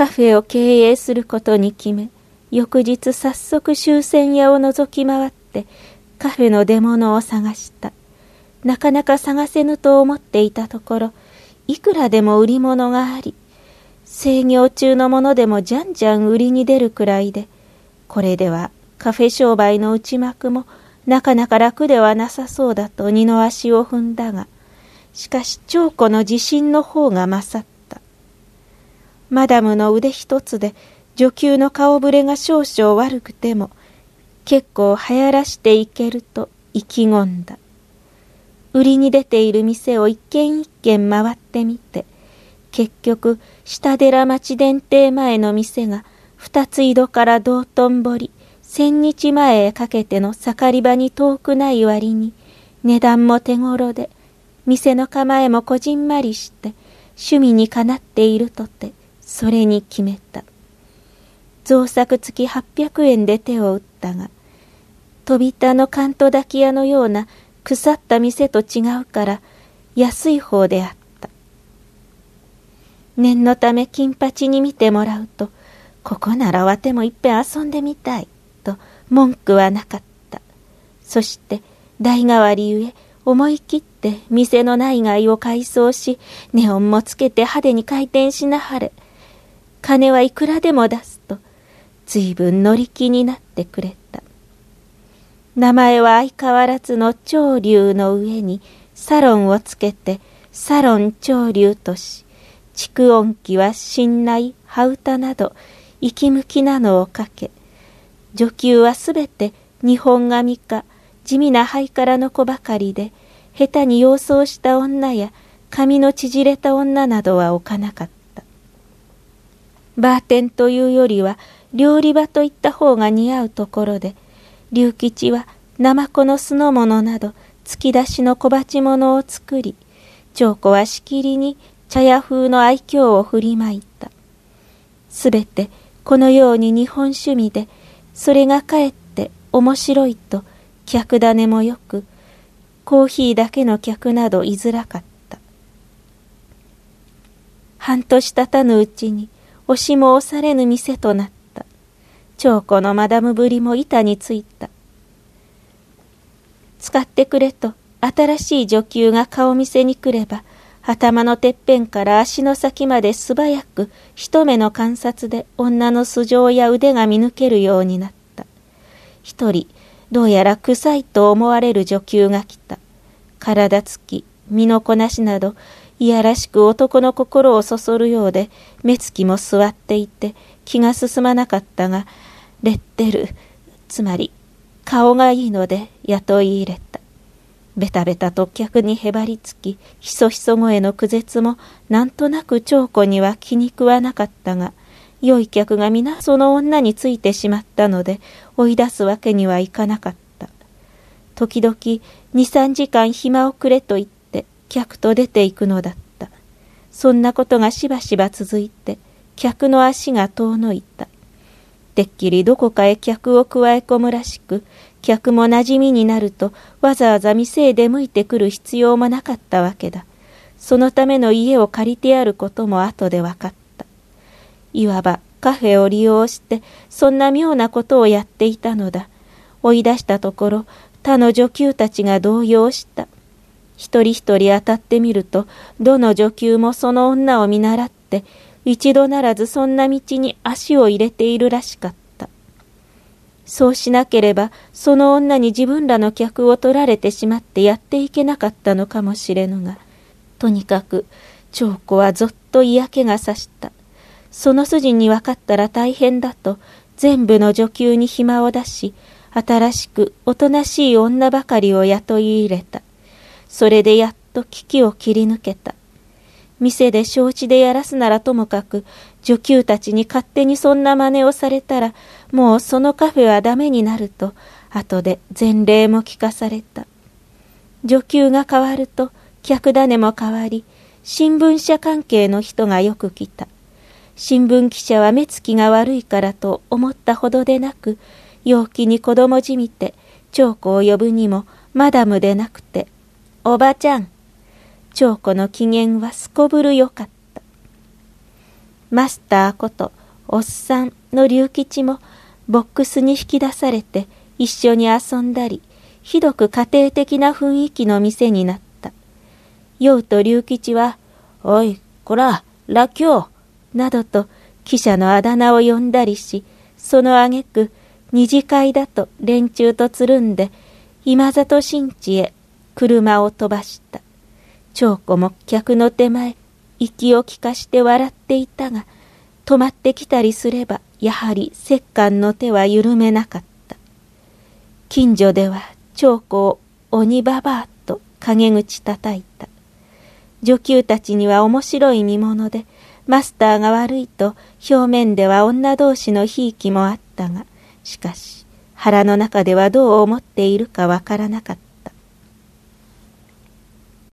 カフェを経営することに決め、翌日早速終戦屋を覗き回ってカフェの出物を探した。なかなか探せぬと思っていたところ、いくらでも売り物があり、制業中のものでもじゃんじゃん売りに出るくらいで、これではカフェ商売の内幕もなかなか楽ではなさそうだと二の足を踏んだが、しかし長子の自信の方が勝っ。マダムの腕一つで女給の顔ぶれが少々悪くても、結構流行らしていけると意気込んだ。売りに出ている店を一軒一軒回ってみて、結局、下寺町電停前の店が二つ井戸から道頓堀、千日前へかけての盛り場に遠くない割に、値段も手頃で、店の構えもこじんまりして、趣味にかなっているとて、それに決めた。造作付き800円で手を打ったが、飛び田の関東抱き屋のような腐った店と違うから安い方であった。念のため金八に見てもらうと、ここならわてもいっぺん遊んでみたい。と文句はなかった。そして代替わりゆえ思い切って店の内外を改装し、ネオンもつけて派手に回転しなはれ。金はいくらでも出すと、随分乗り気になってくれた。名前は相変わらずの長竜の上にサロンをつけて、サロン長竜とし、蓄音機は信内、羽歌など、息向きなのをかけ、女給はすべて日本髪か地味なハイカラの子ばかりで、下手に様相した女や髪の縮れた女などは置かなかった。バーテンというよりは料理場といった方が似合うところで、龍吉はナマコの酢の物など突き出しの小鉢物を作り、長子はしきりに茶屋風の愛嬌を振りまいた。すべてこのように日本趣味でそれがかえって面白いと客種もよく、コーヒーだけの客など居づらかった。半年経たぬうちに押しも押されぬ店となった。長子のマダムぶりも板についた。使ってくれと新しい女給が顔見せに来れば、頭のてっぺんから足の先まで素早く一目の観察で女の素性や腕が見抜けるようになった。一人、どうやら臭いと思われる女給が来た。体つき、身のこなしなど、いやらしく男の心をそそるようで、目つきも座っていて、気が進まなかったが、レッテル、つまり、顔がいいので雇い入れた。ベタベタと客にへばりつき、ひそひそ声の苦絶も、なんとなく長子には気に食わなかったが、良い客が皆その女についてしまったので、追い出すわけにはいかなかった。時々、二三時間暇をくれと言って、客と出て行くのだった。そんなことがしばしば続いて、客の足が遠のいた。てっきりどこかへ客を加え込むらしく、客も馴染みになるとわざわざ店へ出向いてくる必要もなかったわけだ。そのための家を借りてやることも後で分かった。いわばカフェを利用してそんな妙なことをやっていたのだ。追い出したところ他の女給たちが動揺した。一人一人当たってみるとどの女給もその女を見習って一度ならずそんな道に足を入れているらしかった。そうしなければ、その女に自分らの客を取られてしまってやっていけなかったのかもしれぬが、とにかく、長子はぞっと嫌気がさした。その筋に分かったら大変だと、全部の女給に暇を出し、新しくおとなしい女ばかりを雇い入れた。それでやっと危機を切り抜けた。店で承知でやらすならともかく、女給たちに勝手にそんな真似をされたら、もうそのカフェはダメになると、後で前例も聞かされた。女給が変わると、客種も変わり、新聞社関係の人がよく来た。新聞記者は目つきが悪いからと思ったほどでなく、陽気に子供じみて、長子を呼ぶにも、マダムでなくて、おばちゃん。長子の機嫌はすこぶるよかった。マスターことおっさんの龍吉もボックスに引き出されて一緒に遊んだりひどく家庭的な雰囲気の店になった。うと龍吉は、おい、こら、らっきょう、などと記者のあだ名を呼んだりし、その挙句、二次会だと連中とつるんで、今里新地へ車を飛ばした。長子も客の手前、息を利かして笑っていたが、止まってきたりすれば、やはり折檻の手は緩めなかった。近所では長子を鬼ババアと陰口叩いた。女給たちには面白い見物で、マスターが悪いと表面では女同士のひいきもあったが、しかし腹の中ではどう思っているかわからなかった。